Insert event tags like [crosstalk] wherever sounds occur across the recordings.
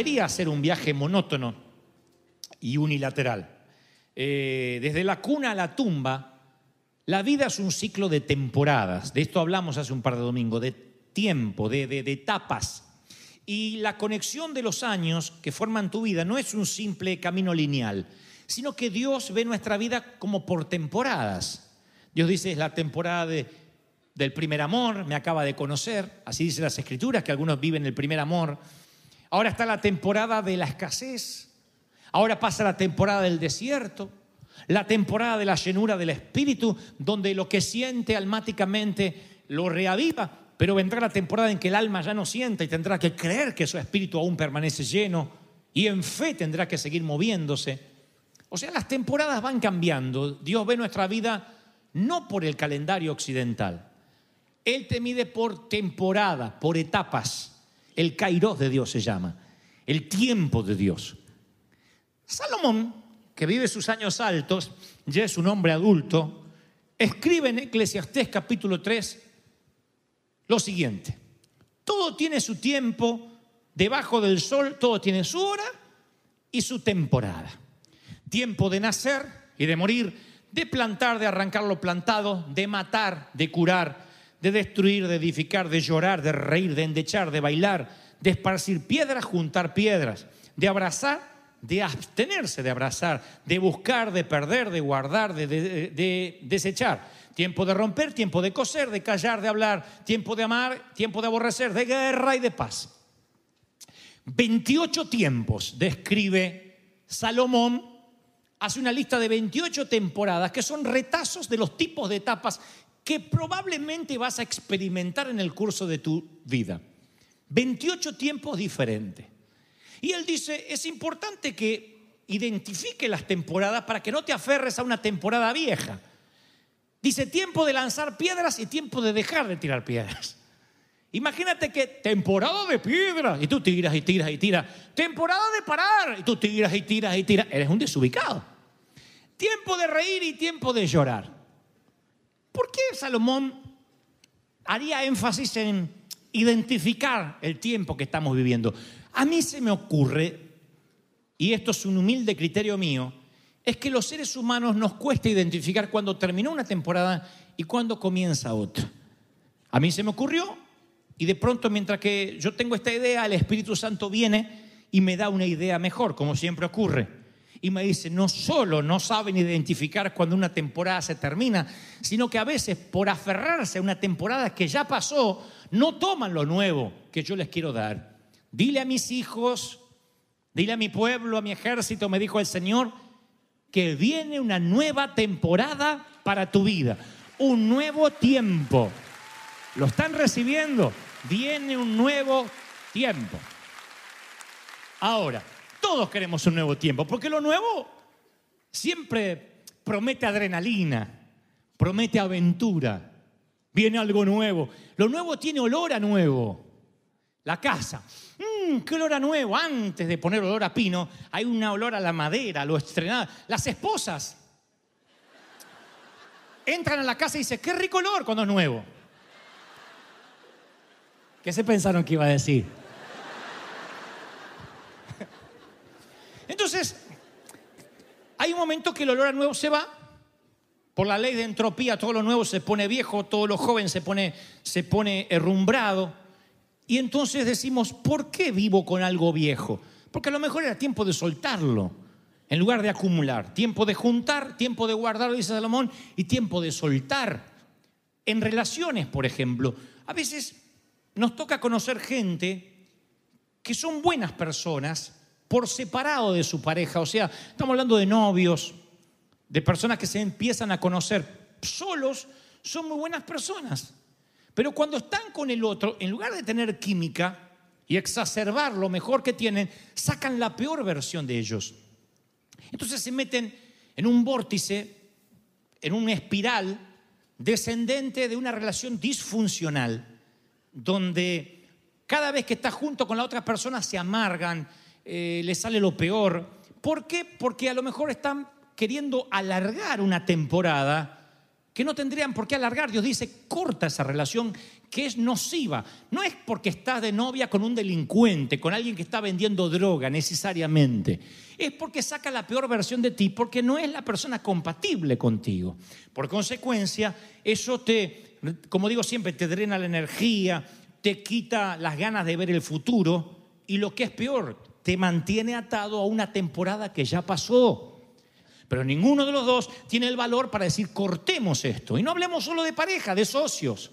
debería ser un viaje monótono y unilateral. Eh, desde la cuna a la tumba, la vida es un ciclo de temporadas. De esto hablamos hace un par de domingos, de tiempo, de, de- de etapas. Y la conexión de los años que forman tu vida no es un simple camino lineal, sino que Dios ve nuestra vida como por temporadas. Dios dice, es la temporada de- del primer amor, me acaba de conocer, así dicen las escrituras, que algunos viven el primer amor. Ahora está la temporada de la escasez, ahora pasa la temporada del desierto, la temporada de la llenura del espíritu, donde lo que siente almáticamente lo reaviva, pero vendrá la temporada en que el alma ya no sienta y tendrá que creer que su espíritu aún permanece lleno y en fe tendrá que seguir moviéndose. O sea, las temporadas van cambiando. Dios ve nuestra vida no por el calendario occidental. Él te mide por temporada, por etapas. El kairos de Dios se llama, el tiempo de Dios. Salomón, que vive sus años altos, ya es un hombre adulto, escribe en Eclesiastés capítulo 3 lo siguiente. Todo tiene su tiempo, debajo del sol todo tiene su hora y su temporada. Tiempo de nacer y de morir, de plantar, de arrancar lo plantado, de matar, de curar, de destruir, de edificar, de llorar, de reír, de endechar, de bailar, de esparcir piedras, juntar piedras, de abrazar, de abstenerse de abrazar, de buscar, de perder, de guardar, de, de- de desechar. Tiempo de romper, tiempo de coser, de callar, de hablar, tiempo de amar, tiempo de aborrecer, de guerra y de paz. 28 tiempos describe Salomón, hace una lista de 28 temporadas que son retazos de los tipos de etapas que probablemente vas a experimentar en el curso de tu vida. 28 tiempos diferentes. Y él dice, es importante que identifique las temporadas para que no te aferres a una temporada vieja. Dice tiempo de lanzar piedras y tiempo de dejar de tirar piedras. Imagínate que temporada de piedras y tú tiras y tiras y tiras. Temporada de parar y tú tiras y tiras y tiras. Eres un desubicado. Tiempo de reír y tiempo de llorar. ¿Por qué Salomón haría énfasis en identificar el tiempo que estamos viviendo? A mí se me ocurre, y esto es un humilde criterio mío, es que los seres humanos nos cuesta identificar cuándo terminó una temporada y cuándo comienza otra. A mí se me ocurrió y de pronto mientras que yo tengo esta idea, el Espíritu Santo viene y me da una idea mejor, como siempre ocurre. Y me dice, no solo no saben identificar cuando una temporada se termina, sino que a veces por aferrarse a una temporada que ya pasó, no toman lo nuevo que yo les quiero dar. Dile a mis hijos, dile a mi pueblo, a mi ejército, me dijo el Señor, que viene una nueva temporada para tu vida, un nuevo tiempo. ¿Lo están recibiendo? Viene un nuevo tiempo. Ahora, todos queremos un nuevo tiempo, porque lo nuevo siempre promete adrenalina, promete aventura, viene algo nuevo. Lo nuevo tiene olor a nuevo. La casa, mmm, qué olor a nuevo. Antes de poner olor a pino, hay un olor a la madera, lo estrenado. Las esposas entran a la casa y dicen, qué rico olor cuando es nuevo. ¿Qué se pensaron que iba a decir? Entonces, hay un momento que el olor a nuevo se va. Por la ley de entropía, todo lo nuevo se pone viejo, todo lo joven se pone, se pone herrumbrado. Y entonces decimos, ¿por qué vivo con algo viejo? Porque a lo mejor era tiempo de soltarlo, en lugar de acumular. Tiempo de juntar, tiempo de guardar, dice Salomón, y tiempo de soltar. En relaciones, por ejemplo, a veces nos toca conocer gente que son buenas personas por separado de su pareja. O sea, estamos hablando de novios, de personas que se empiezan a conocer solos, son muy buenas personas. Pero cuando están con el otro, en lugar de tener química y exacerbar lo mejor que tienen, sacan la peor versión de ellos. Entonces se meten en un vórtice, en una espiral descendente de una relación disfuncional, donde cada vez que estás junto con la otra persona se amargan, eh, les sale lo peor. ¿Por qué? Porque a lo mejor están queriendo alargar una temporada que no tendrían por qué alargar. Dios dice, corta esa relación que es nociva. No es porque estás de novia con un delincuente, con alguien que está vendiendo droga necesariamente. Es porque saca la peor versión de ti, porque no es la persona compatible contigo. Por consecuencia, eso te, como digo siempre, te drena la energía, te quita las ganas de ver el futuro y lo que es peor, te mantiene atado a una temporada que ya pasó. Pero ninguno de los dos tiene el valor para decir cortemos esto. Y no hablemos solo de pareja, de socios.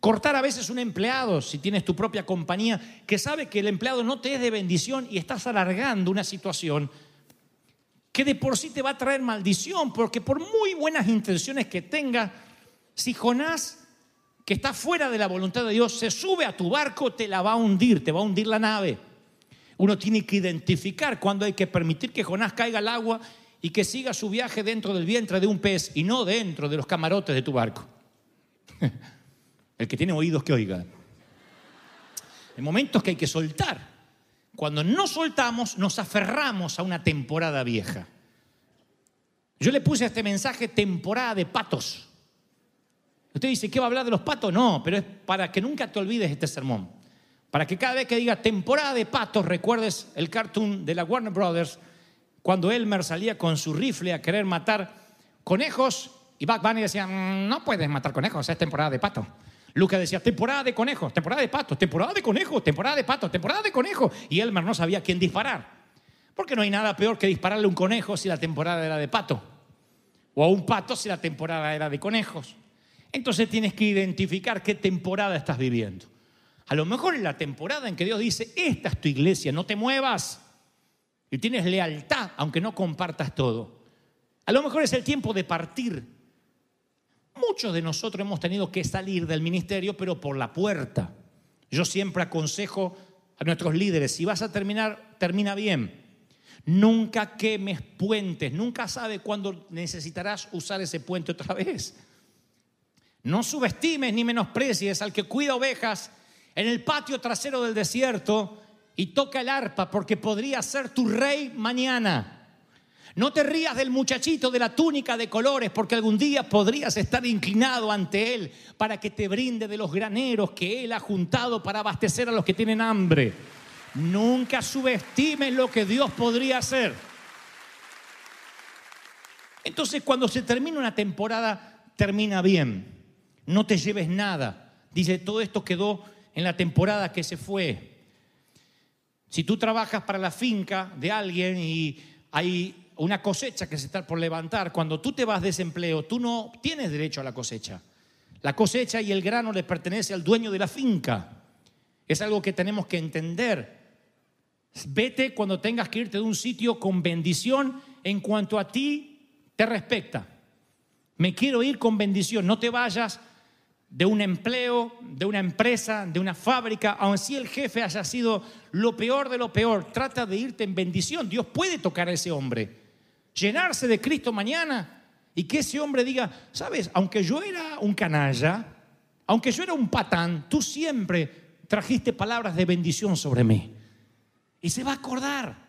Cortar a veces un empleado, si tienes tu propia compañía, que sabe que el empleado no te es de bendición y estás alargando una situación que de por sí te va a traer maldición, porque por muy buenas intenciones que tenga, si Jonás, que está fuera de la voluntad de Dios, se sube a tu barco, te la va a hundir, te va a hundir la nave. Uno tiene que identificar cuando hay que permitir que Jonás caiga al agua y que siga su viaje dentro del vientre de un pez y no dentro de los camarotes de tu barco. [laughs] El que tiene oídos que oiga. En momentos que hay que soltar. Cuando no soltamos, nos aferramos a una temporada vieja. Yo le puse a este mensaje temporada de patos. Usted dice, ¿qué va a hablar de los patos? No, pero es para que nunca te olvides este sermón. Para que cada vez que diga temporada de patos recuerdes el cartoon de la Warner Brothers cuando Elmer salía con su rifle a querer matar conejos y Buck Bunny decía, "Mm, no puedes matar conejos, es temporada de pato. Lucas decía, temporada de conejos, temporada de patos, temporada de conejos, temporada de patos, temporada de conejos. Y Elmer no sabía quién disparar. Porque no hay nada peor que dispararle a un conejo si la temporada era de pato. O a un pato si la temporada era de conejos. Entonces tienes que identificar qué temporada estás viviendo. A lo mejor es la temporada en que Dios dice, esta es tu iglesia, no te muevas y tienes lealtad, aunque no compartas todo. A lo mejor es el tiempo de partir. Muchos de nosotros hemos tenido que salir del ministerio, pero por la puerta. Yo siempre aconsejo a nuestros líderes, si vas a terminar, termina bien. Nunca quemes puentes, nunca sabe cuándo necesitarás usar ese puente otra vez. No subestimes ni menosprecies al que cuida ovejas en el patio trasero del desierto y toca el arpa porque podría ser tu rey mañana. No te rías del muchachito de la túnica de colores porque algún día podrías estar inclinado ante él para que te brinde de los graneros que él ha juntado para abastecer a los que tienen hambre. Nunca subestimes lo que Dios podría hacer. Entonces cuando se termina una temporada, termina bien. No te lleves nada. Dice, todo esto quedó en la temporada que se fue. Si tú trabajas para la finca de alguien y hay una cosecha que se está por levantar, cuando tú te vas de ese empleo, tú no tienes derecho a la cosecha. La cosecha y el grano le pertenece al dueño de la finca. Es algo que tenemos que entender. Vete cuando tengas que irte de un sitio con bendición en cuanto a ti te respecta. Me quiero ir con bendición, no te vayas de un empleo, de una empresa, de una fábrica, aun si el jefe haya sido lo peor de lo peor, trata de irte en bendición. Dios puede tocar a ese hombre, llenarse de Cristo mañana y que ese hombre diga, sabes, aunque yo era un canalla, aunque yo era un patán, tú siempre trajiste palabras de bendición sobre mí. Y se va a acordar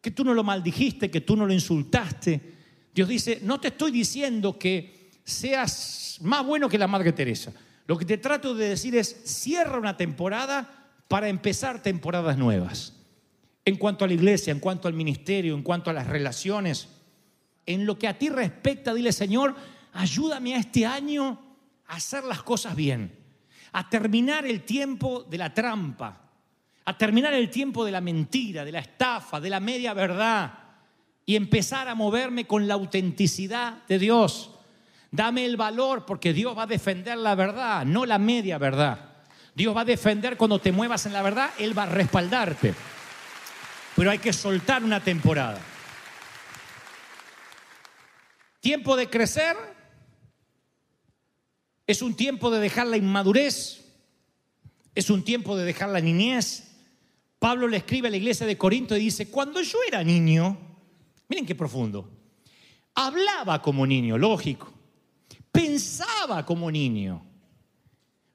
que tú no lo maldijiste, que tú no lo insultaste. Dios dice, no te estoy diciendo que seas más bueno que la Madre Teresa. Lo que te trato de decir es, cierra una temporada para empezar temporadas nuevas. en cuanto a la iglesia, en cuanto al ministerio, en cuanto a las relaciones. En lo que a ti respecta, dile, Señor, ayúdame a este año a hacer las cosas bien, a terminar el tiempo de la trampa, a terminar el tiempo de la mentira, de la estafa, de la media verdad y empezar a moverme con la autenticidad de Dios. Dame el valor porque Dios va a defender la verdad, no la media verdad. Dios va a defender cuando te muevas en la verdad, Él va a respaldarte. Pero hay que soltar una temporada. Tiempo de crecer es un tiempo de dejar la inmadurez, es un tiempo de dejar la niñez. Pablo le escribe a la iglesia de Corinto y dice, cuando yo era niño, miren qué profundo, hablaba como niño, lógico, pensaba como niño,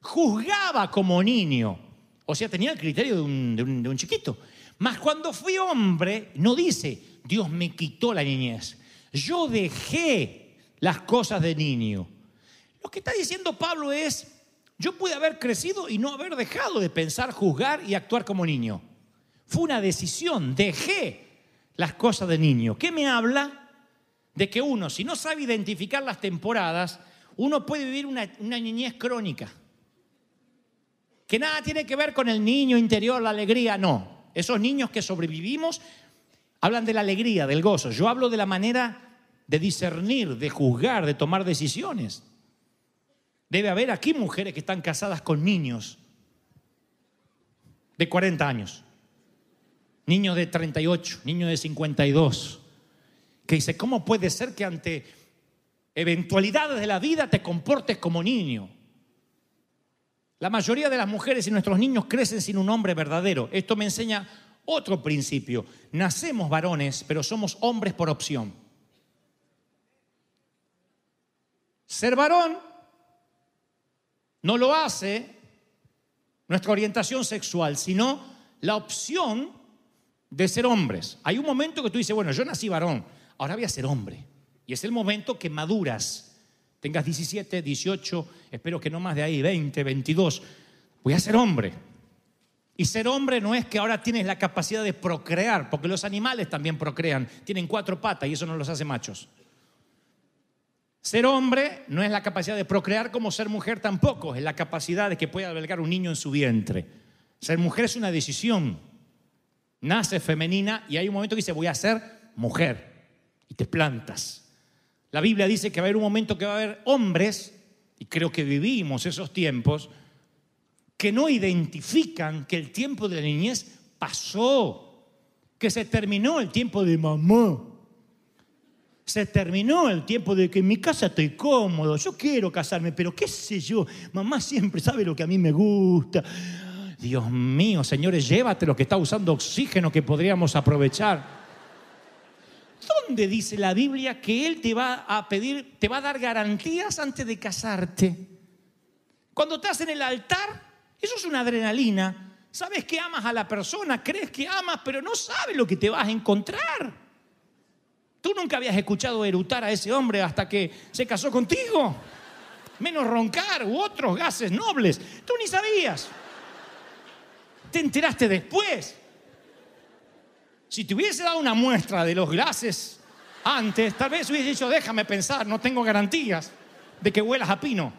juzgaba como niño, o sea, tenía el criterio de un, chiquito. Mas cuando fui hombre, no dice, Dios me quitó la niñez, yo dejé las cosas de niño. Lo que está diciendo Pablo es, yo pude haber crecido y no haber dejado de pensar, juzgar y actuar como niño. Fue una decisión, dejé las cosas de niño. ¿Qué me habla? De que uno, si no sabe identificar las temporadas, uno puede vivir una, niñez crónica. Que nada tiene que ver con el niño interior, la alegría, no. Esos niños que sobrevivimos hablan de la alegría, del gozo. Yo hablo de la manera de discernir, de juzgar, de tomar decisiones. Debe haber aquí mujeres que están casadas con niños de 40 años, niños de 38, niños de 52, que dice, ¿cómo puede ser que ante eventualidades de la vida te comportes como niño? La mayoría de las mujeres y nuestros niños crecen sin un hombre verdadero. Esto me enseña otro principio. Nacemos varones, pero somos hombres por opción. Ser varón no lo hace nuestra orientación sexual, sino la opción de ser hombres. Hay un momento que tú dices, bueno, yo nací varón, ahora voy a ser hombre. Y es el momento que maduras. Tengas 17, 18, espero que no más de ahí, 20, 22. Voy a ser hombre. Y ser hombre no es que ahora tienes la capacidad de procrear, porque los animales también procrean, tienen cuatro patas y eso no los hace machos. Ser hombre no es la capacidad de procrear como ser mujer tampoco, es la capacidad de que pueda albergar un niño en su vientre. Ser mujer es una decisión. Nace femenina y hay un momento que dice voy a ser mujer y te plantas. La Biblia dice que va a haber un momento que va a haber hombres, y creo que vivimos esos tiempos, que no identifican que el tiempo de la niñez pasó, que se terminó el tiempo de mamá. Se terminó el tiempo de que en mi casa estoy cómodo, yo quiero casarme, pero qué sé yo, mamá siempre sabe lo que a mí me gusta. Dios mío, señores, llévate lo que está usando oxígeno que podríamos aprovechar. ¿Dónde dice la Biblia que Él te va a pedir, te va a dar garantías antes de casarte? Cuando estás en el altar, eso es una adrenalina. Sabes que amas a la persona, crees que amas, pero no sabes lo que te vas a encontrar. Tú nunca habías escuchado erutar a ese hombre hasta que se casó contigo. Menos roncar u otros gases nobles. Tú ni sabías. Te enteraste después. Si te hubiese dado una muestra de los gases antes, tal vez hubiese dicho, déjame pensar, no tengo garantías de que huelas a pino.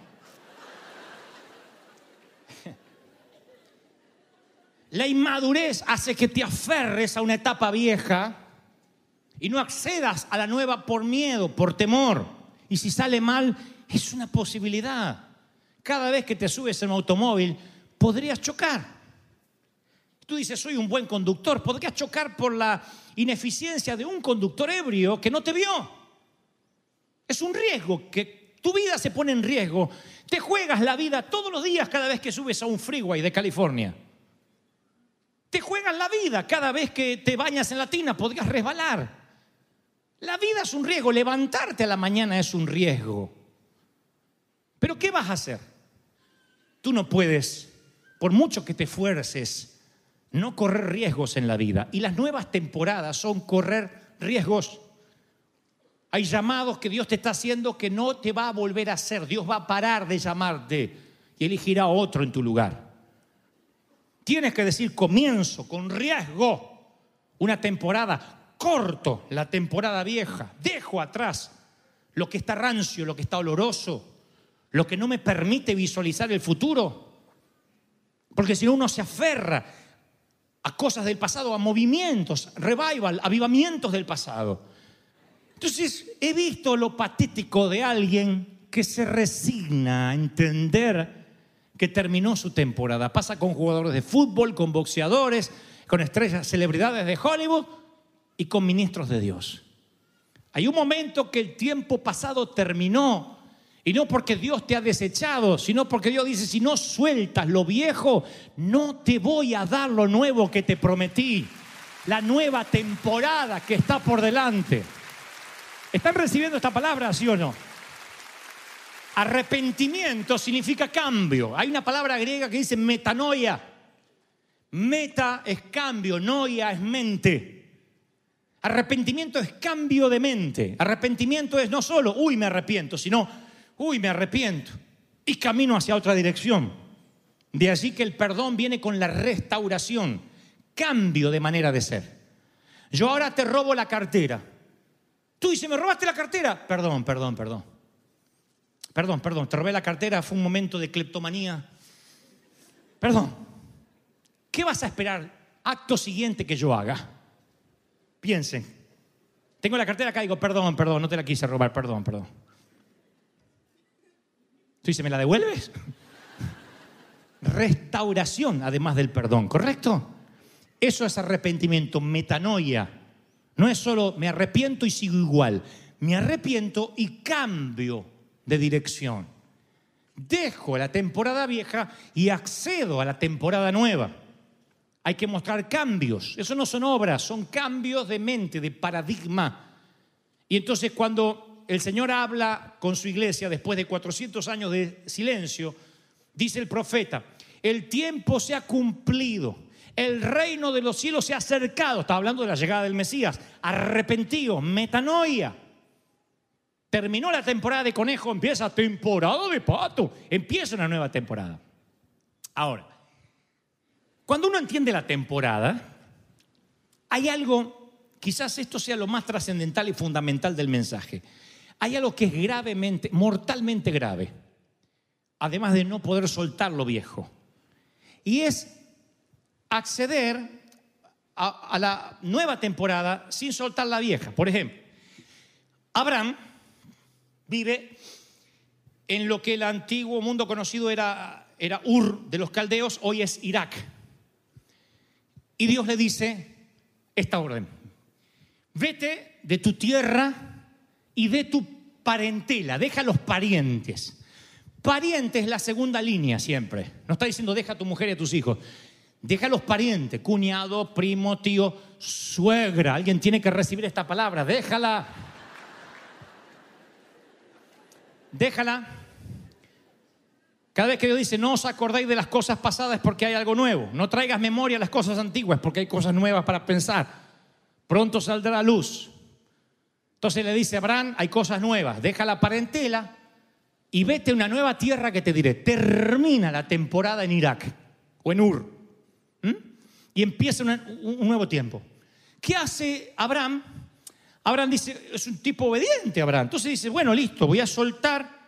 [laughs] La inmadurez hace que te aferres a una etapa vieja y no accedas a la nueva por miedo, por temor. Y si sale mal, es una posibilidad. Cada vez que te subes en un automóvil, podrías chocar. Tú dices, soy un buen conductor, podrías chocar por la ineficiencia de un conductor ebrio que no te vio. Es un riesgo, que tu vida se pone en riesgo. Te juegas la vida todos los días cada vez que subes a un freeway de California. Te juegas la vida cada vez que te bañas en la tina, podrías resbalar. La vida es un riesgo, levantarte a la mañana es un riesgo. Pero ¿qué vas a hacer? Tú no puedes, por mucho que te esfuerces, no correr riesgos en la vida. Y las nuevas temporadas son correr riesgos. Hay llamados que Dios te está haciendo que no te va a volver a hacer. Dios va a parar de llamarte y elegirá otro en tu lugar. Tienes que decir comienzo con riesgo. una temporada, corto la temporada vieja, dejo atrás lo que está rancio, lo que está oloroso, lo que no me permite visualizar el futuro. Porque si no uno se aferra a cosas del pasado, a movimientos, revival, avivamientos del pasado. Entonces he visto lo patético de alguien que se resigna a entender que terminó su temporada. Pasa con jugadores de fútbol, con boxeadores, con estrellas, celebridades de Hollywood y con ministros de Dios. Hay un momento que el tiempo pasado terminó y no porque Dios te ha desechado, sino porque Dios dice, si no sueltas lo viejo, no te voy a dar lo nuevo que te prometí. La nueva temporada que está por delante. ¿Están recibiendo esta palabra, sí o no? Arrepentimiento significa cambio. Hay una palabra griega que dice metanoia. Meta es cambio, noia es mente. Arrepentimiento es cambio de mente. Arrepentimiento es no solo, uy, me arrepiento, sino, uy, me arrepiento. Y camino hacia otra dirección. De allí que el perdón viene con la restauración, cambio de manera de ser. Yo ahora te robo la cartera. Tú dices, ¿me robaste la cartera? Perdón, perdón, perdón. Perdón, perdón, te robé la cartera, fue un momento de cleptomanía. Perdón. ¿Qué vas a esperar acto siguiente que yo haga? Piensen. Tengo la cartera acá digo, perdón, perdón, no te la quise robar, perdón, perdón. Tú dices, ¿me la devuelves? Restauración, además del perdón, ¿correcto? Eso es arrepentimiento, metanoia. No es solo me arrepiento y sigo igual. Me arrepiento y cambio de dirección. Dejo la temporada vieja y accedo a la temporada nueva. Hay que mostrar cambios. Eso no son obras, son cambios de mente, de paradigma. Y entonces cuando el Señor habla con su iglesia después de 400 años de silencio, dice el profeta, el tiempo se ha cumplido, el reino de los cielos se ha acercado, está hablando de la llegada del Mesías, arrepentido, metanoia. Terminó la temporada de conejo, empieza temporada de pato, empieza una nueva temporada. Ahora, cuando uno entiende la temporada, hay algo, quizás esto sea lo más trascendental y fundamental del mensaje. Hay algo que es gravemente, mortalmente grave, además de no poder soltar lo viejo. Y es acceder a, a la nueva temporada sin soltar la vieja. Por ejemplo, Abraham vive en lo que el antiguo mundo conocido era, era Ur de los caldeos, hoy es Irak. Y Dios le dice esta orden. Vete de tu tierra y de tu parentela, deja los parientes. Pariente es la segunda línea siempre. No está diciendo deja a tu mujer y a tus hijos. Deja a los parientes, cuñado, primo, tío, suegra. Alguien tiene que recibir esta palabra. Déjala. Déjala. Cada vez que Dios dice, no os acordáis de las cosas pasadas porque hay algo nuevo. No traigas memoria a las cosas antiguas porque hay cosas nuevas para pensar. Pronto saldrá la luz. Entonces le dice Abraham, hay cosas nuevas. Deja la parentela y vete a una nueva tierra que te diré. Termina la temporada en Irak o en Ur. Y empieza un nuevo tiempo. ¿Qué hace Abraham? Abraham dice, es un tipo obediente, Abraham. Entonces dice, bueno, listo, voy a soltar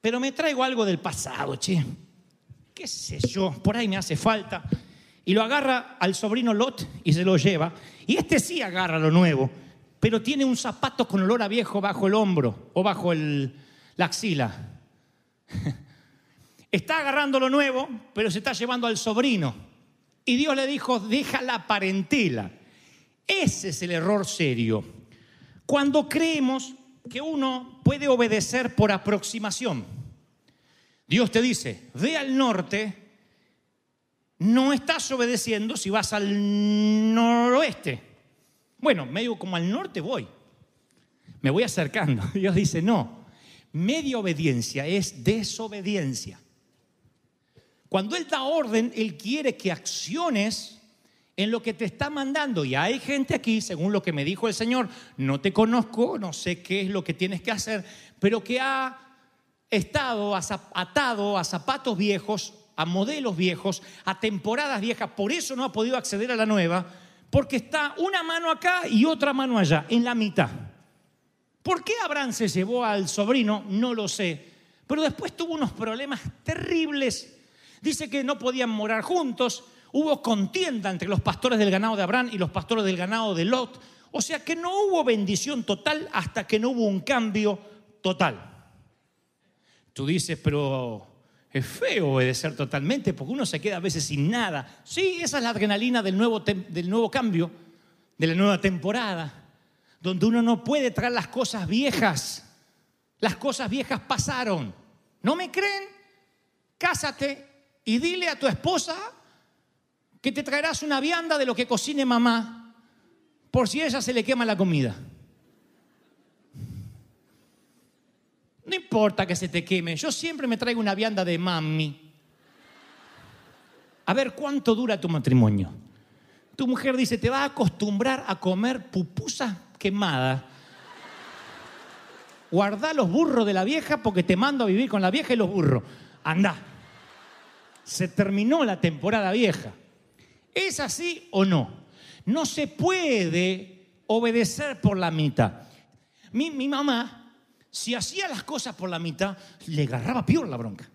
pero me traigo algo del pasado, che. ¿Qué sé yo? Por ahí me hace falta. Y lo agarra al sobrino Lot y se lo lleva. Y este sí agarra lo nuevo, pero tiene un zapato con olor a viejo bajo el hombro o bajo la axila. [laughs] Está agarrando lo nuevo, pero se está llevando al sobrino. Y Dios le dijo, deja la parentela. Ese es el error serio. Cuando creemos que uno puede obedecer por aproximación. Dios te dice, ve al norte, no estás obedeciendo si vas al noroeste. Bueno, medio como al norte voy. Me voy acercando. [laughs] Dios dice, no, media obediencia es desobediencia. Cuando Él da orden, Él quiere que acciones en lo que te está mandando. Y hay gente aquí, según lo que me dijo el Señor, no te conozco, no sé qué es lo que tienes que hacer, pero que ha estado atado a zapatos viejos, a modelos viejos, a temporadas viejas, por eso no ha podido acceder a la nueva, Porque está una mano acá y otra mano allá, en la mitad. ¿Por qué Abraham se llevó al sobrino? No lo sé. Pero después tuvo unos problemas terribles. Dice que no podían morar juntos. Hubo contienda entre los pastores del ganado de Abraham y los pastores del ganado de Lot. O sea que no hubo bendición total hasta que no hubo un cambio total. Tú dices, pero es feo obedecer totalmente porque uno se queda a veces sin nada. Sí, esa es la adrenalina del nuevo, del nuevo cambio, de la nueva temporada, donde uno no puede traer las cosas viejas. Las cosas viejas pasaron. ¿No me creen? Cásate y dile a tu esposa que te traerás una vianda de lo que cocine mamá, por si a ella se le quema la comida. No importa que se te queme, yo siempre me traigo una vianda de mami. A ver cuánto dura tu matrimonio. Tu mujer dice, te va a acostumbrar a comer pupusas quemadas. Guarda los burros de la vieja porque te mando a vivir con la vieja y los burros. Anda. Se terminó la temporada vieja. ¿Es así o no? No se puede obedecer por la mitad. Mi, mi mamá, si hacía las cosas por la mitad, le agarraba peor la bronca.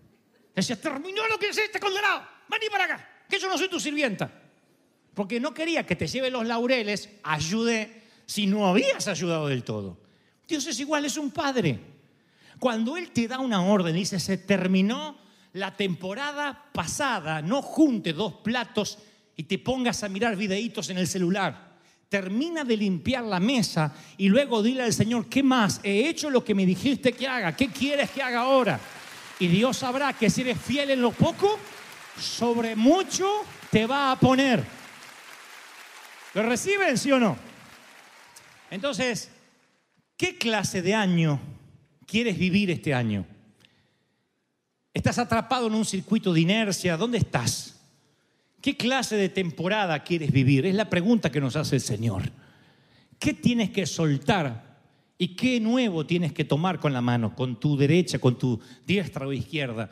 Decía, terminó lo que este condenado. Vení para acá, que yo no soy tu sirvienta. Porque no quería que te lleve los laureles, ayude si no habías ayudado del todo. Dios es igual, es un padre. Cuando Él te da una orden, dice, se terminó la temporada pasada, no junte dos platos y te pongas a mirar videitos en el celular. Termina de limpiar la mesa y luego dile al Señor, ¿qué más? He hecho lo que me dijiste que haga, ¿qué quieres que haga ahora? Y Dios sabrá que si eres fiel en lo poco, sobre mucho te va a poner. ¿Lo reciben, sí o no? Entonces, ¿qué clase de año quieres vivir este año? ¿Estás atrapado en un circuito de inercia? ¿Dónde estás? ¿Qué clase de temporada quieres vivir? Es la pregunta que nos hace el Señor. ¿Qué tienes que soltar y qué nuevo tienes que tomar con la mano, con tu derecha, con tu diestra o izquierda?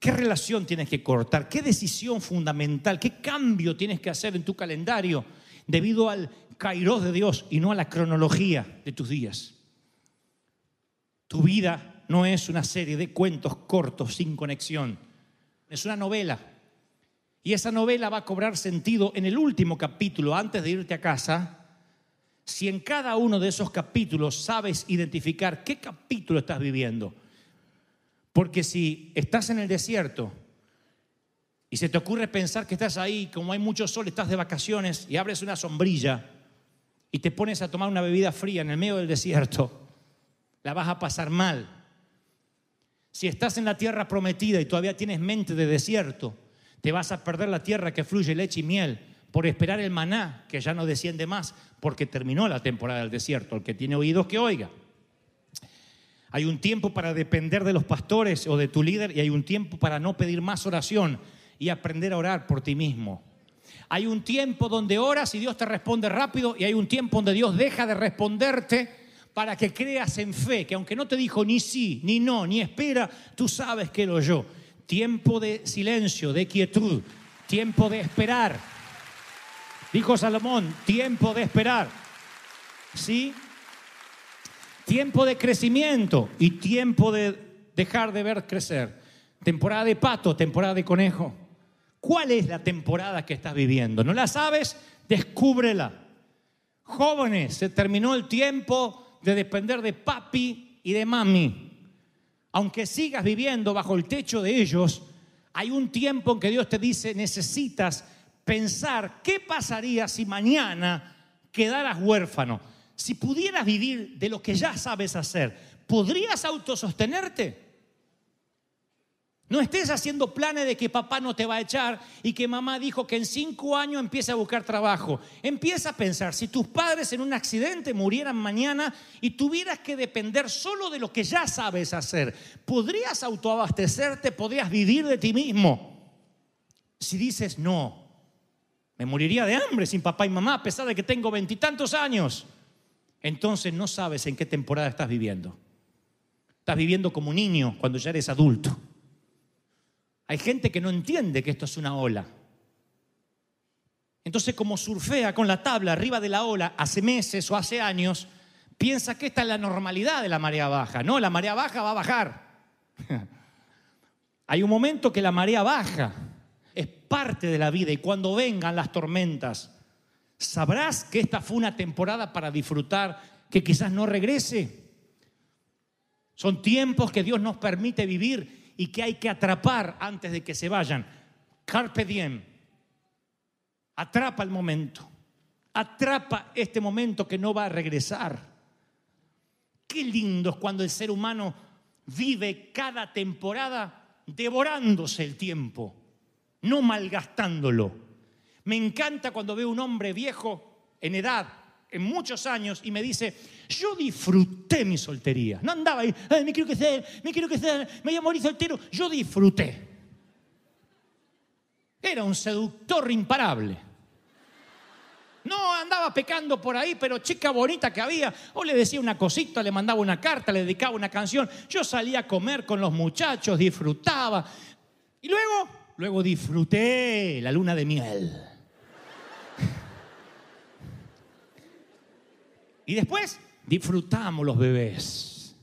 ¿Qué relación tienes que cortar? ¿Qué decisión fundamental? ¿Qué cambio tienes que hacer en tu calendario debido al kairos de Dios y no a la cronología de tus días? Tu vida no es una serie de cuentos cortos sin conexión. Es una novela. Y esa novela va a cobrar sentido en el último capítulo, antes de irte a casa, si en cada uno de esos capítulos sabes identificar qué capítulo estás viviendo. Porque si estás en el desierto y se te ocurre pensar que estás ahí, como hay mucho sol, estás de vacaciones y abres una sombrilla y te pones a tomar una bebida fría en el medio del desierto, la vas a pasar mal. Si estás en la tierra prometida y todavía tienes mente de desierto, te vas a perder la tierra que fluye leche y miel por esperar el maná que ya no desciende más porque terminó la temporada del desierto. El que tiene oídos que oiga. Hay un tiempo para depender de los pastores o de tu líder y hay un tiempo para no pedir más oración y aprender a orar por ti mismo. Hay un tiempo donde oras y Dios te responde rápido y hay un tiempo donde Dios deja de responderte para que creas en fe, que aunque no te dijo ni sí, ni no, ni espera, tú sabes que lo oyó. Tiempo de silencio, de quietud, tiempo de esperar. Dijo Salomón, tiempo de esperar. ¿Sí? Tiempo de crecimiento y tiempo de dejar de ver crecer. Temporada de pato, temporada de conejo. ¿Cuál es la temporada que estás viviendo? ¿No la sabes? Descúbrela. Jóvenes, se terminó el tiempo de depender de papi y de mami. Aunque sigas viviendo bajo el techo de ellos, hay un tiempo en que Dios te dice, necesitas pensar qué pasaría si mañana quedaras huérfano. Si pudieras vivir de lo que ya sabes hacer, ¿podrías autosostenerte? No estés haciendo planes de que papá no te va a echar y que mamá dijo que en cinco años empieza a buscar trabajo. Empieza a pensar, si tus padres en un accidente murieran mañana y tuvieras que depender solo de lo que ya sabes hacer, ¿podrías autoabastecerte? ¿Podrías vivir de ti mismo? Si dices, no, me moriría de hambre sin papá y mamá a pesar de que tengo veintitantos años, entonces no sabes en qué temporada estás viviendo. Estás viviendo como niño cuando ya eres adulto. Hay gente que no entiende que esto es una ola. Entonces, como surfea con la tabla arriba de la ola hace meses o hace años, piensa que esta es la normalidad de la marea baja. No, la marea baja va a bajar. [laughs] Hay un momento que la marea baja, es parte de la vida y cuando vengan las tormentas, sabrás que esta fue una temporada para disfrutar, que quizás no regrese. Son tiempos que Dios nos permite vivir y que hay que atrapar antes de que se vayan. Carpe diem. Atrapa el momento. Atrapa este momento que no va a regresar. Qué lindo es cuando el ser humano vive cada temporada devorándose el tiempo, no malgastándolo. Me encanta cuando veo un hombre viejo en edad, en muchos años, y me dice, yo disfruté mi soltería. No andaba ahí, "Ay, me quiero casar, me quiero casar, me voy a morir soltero. Yo disfruté. Era un seductor imparable. No andaba pecando por ahí, pero chica bonita que había, o le decía una cosita, le mandaba una carta, le dedicaba una canción. Yo salía a comer con los muchachos, disfrutaba. Y luego, luego disfruté la luna de miel. Y después disfrutamos los bebés.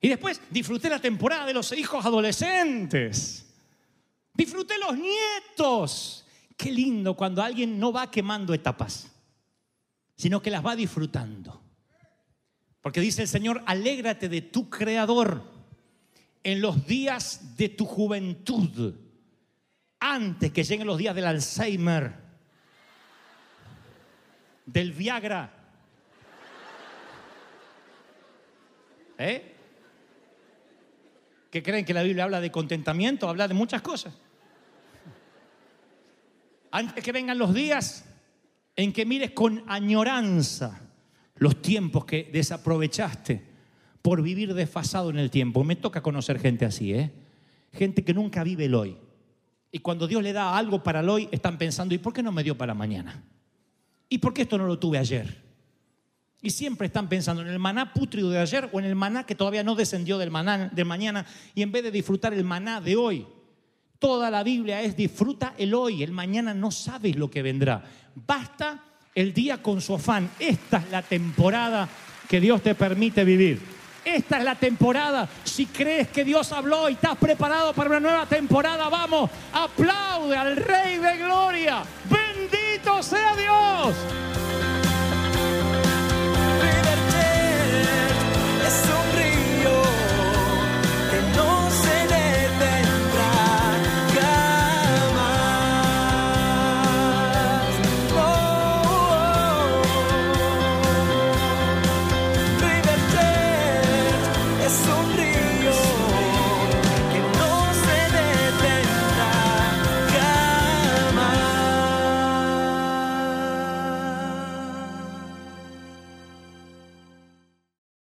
Y después disfruté la temporada de los hijos adolescentes. Disfruté los nietos. Qué lindo cuando alguien no va quemando etapas, sino que las va disfrutando. Porque dice el Señor, alégrate de tu Creador en los días de tu juventud, antes que lleguen los días del Alzheimer, del Viagra. ¿Eh? ¿Qué creen que la Biblia habla de contentamiento? Habla de muchas cosas. Antes que vengan los días en que mires con añoranza los tiempos que desaprovechaste por vivir desfasado en el tiempo. Me toca conocer gente así, ¿eh? Gente que nunca vive el hoy. Y cuando Dios le da algo para el hoy, están pensando, ¿y por qué no me dio para mañana? ¿Y por qué esto no lo tuve ayer? Y siempre están pensando en el maná pútrido de ayer o en el maná que todavía no descendió del maná de mañana y en vez de disfrutar el maná de hoy. Toda la Biblia es disfruta el hoy, el mañana no sabes lo que vendrá. Basta el día con su afán. Esta es la temporada que Dios te permite vivir. Esta es la temporada. Si crees que Dios habló y estás preparado para una nueva temporada, vamos, aplaude al Rey de Gloria. Bendito sea Dios. It's so